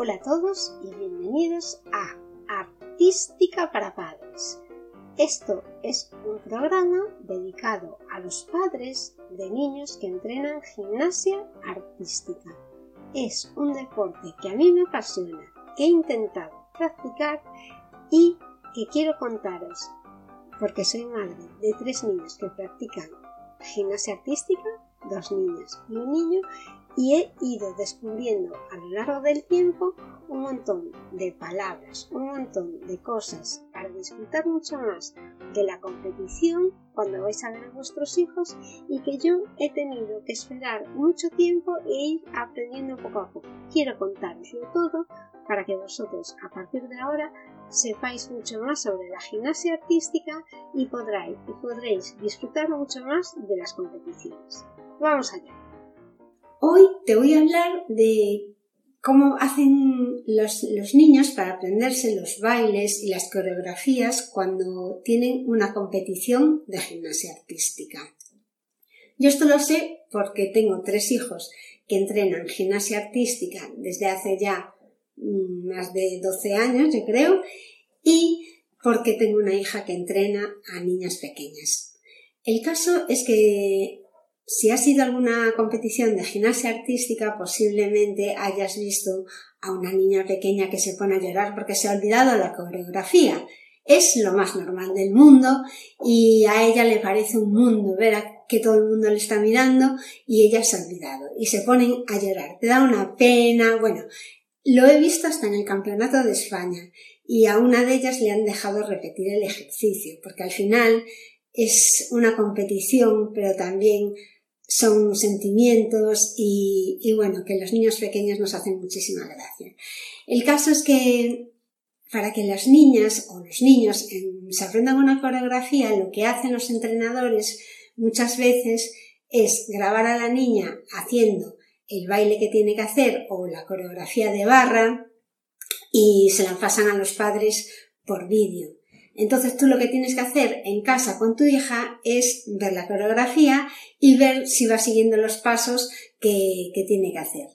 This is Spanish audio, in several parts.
Hola a todos y bienvenidos a Artística para Padres. Esto es un programa dedicado a los padres de niños que entrenan gimnasia artística. Es un deporte que a mí me apasiona, que he intentado practicar y que quiero contaros porque soy madre de tres niños que practican gimnasia artística, dos niñas y un niño, y he ido descubriendo a lo largo del tiempo un montón de palabras, un montón de cosas para disfrutar mucho más de la competición cuando vais a ver a vuestros hijos y que yo he tenido que esperar mucho tiempo e ir aprendiendo poco a poco. Quiero contaroslo todo para que vosotros a partir de ahora sepáis mucho más sobre la gimnasia artística y podréis disfrutar mucho más de las competiciones. Vamos allá. Hoy te voy a hablar de cómo hacen los, niños para aprenderse los bailes y las coreografías cuando tienen una competición de gimnasia artística. Yo esto lo sé porque tengo tres hijos que entrenan gimnasia artística desde hace ya mm, más de 12 años, yo creo, y porque tengo una hija que entrena a niñas pequeñas. El caso es que si has ido a alguna competición de gimnasia artística, posiblemente hayas visto a una niña pequeña que se pone a llorar porque se ha olvidado la coreografía. Es lo más normal del mundo y a ella le parece un mundo ver que todo el mundo le está mirando y ella se ha olvidado y se ponen a llorar. Te da una pena. Bueno, lo he visto hasta en el Campeonato de España y a una de ellas le han dejado repetir el ejercicio porque al final es una competición pero también son sentimientos y, bueno, que los niños pequeños nos hacen muchísima gracia. El caso es que para que las niñas o los niños se aprendan una coreografía, lo que hacen los entrenadores muchas veces es grabar a la niña haciendo el baile que tiene que hacer o la coreografía de barra y se la pasan a los padres por vídeo. Entonces tú lo que tienes que hacer en casa con tu hija es ver la coreografía y ver si va siguiendo los pasos que, tiene que hacer.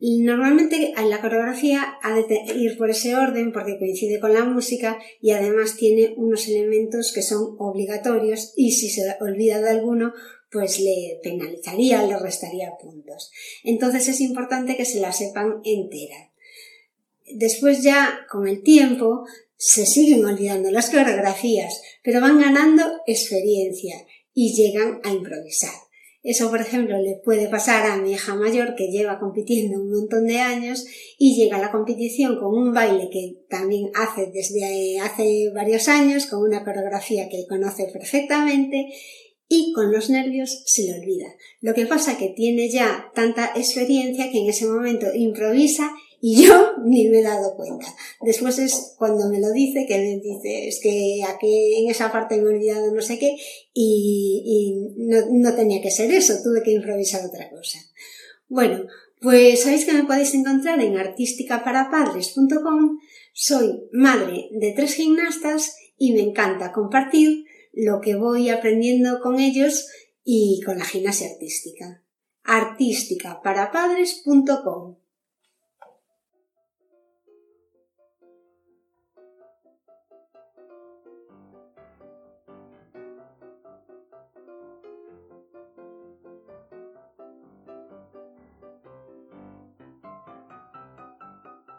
Normalmente la coreografía ha de ir por ese orden porque coincide con la música y además tiene unos elementos que son obligatorios y si se olvida de alguno pues le penalizaría, le restaría puntos. Entonces es importante que se la sepan entera. Después ya con el tiempo se siguen olvidando las coreografías, pero van ganando experiencia y llegan a improvisar. Eso, por ejemplo, le puede pasar a mi hija mayor que lleva compitiendo un montón de años y llega a la competición con un baile que también hace desde hace varios años, con una coreografía que conoce perfectamente y con los nervios se le olvida. Lo que pasa es que tiene ya tanta experiencia que en ese momento improvisa y yo ni me he dado cuenta. Después es cuando me lo dice, que me dice, es que aquí en esa parte me he olvidado no sé qué, y, no, no tenía que ser eso, tuve que improvisar otra cosa. Bueno, pues sabéis que me podéis encontrar en artísticaparapadres.com. Soy madre de tres gimnastas y me encanta compartir lo que voy aprendiendo con ellos y con la gimnasia artística. artísticaparapadres.com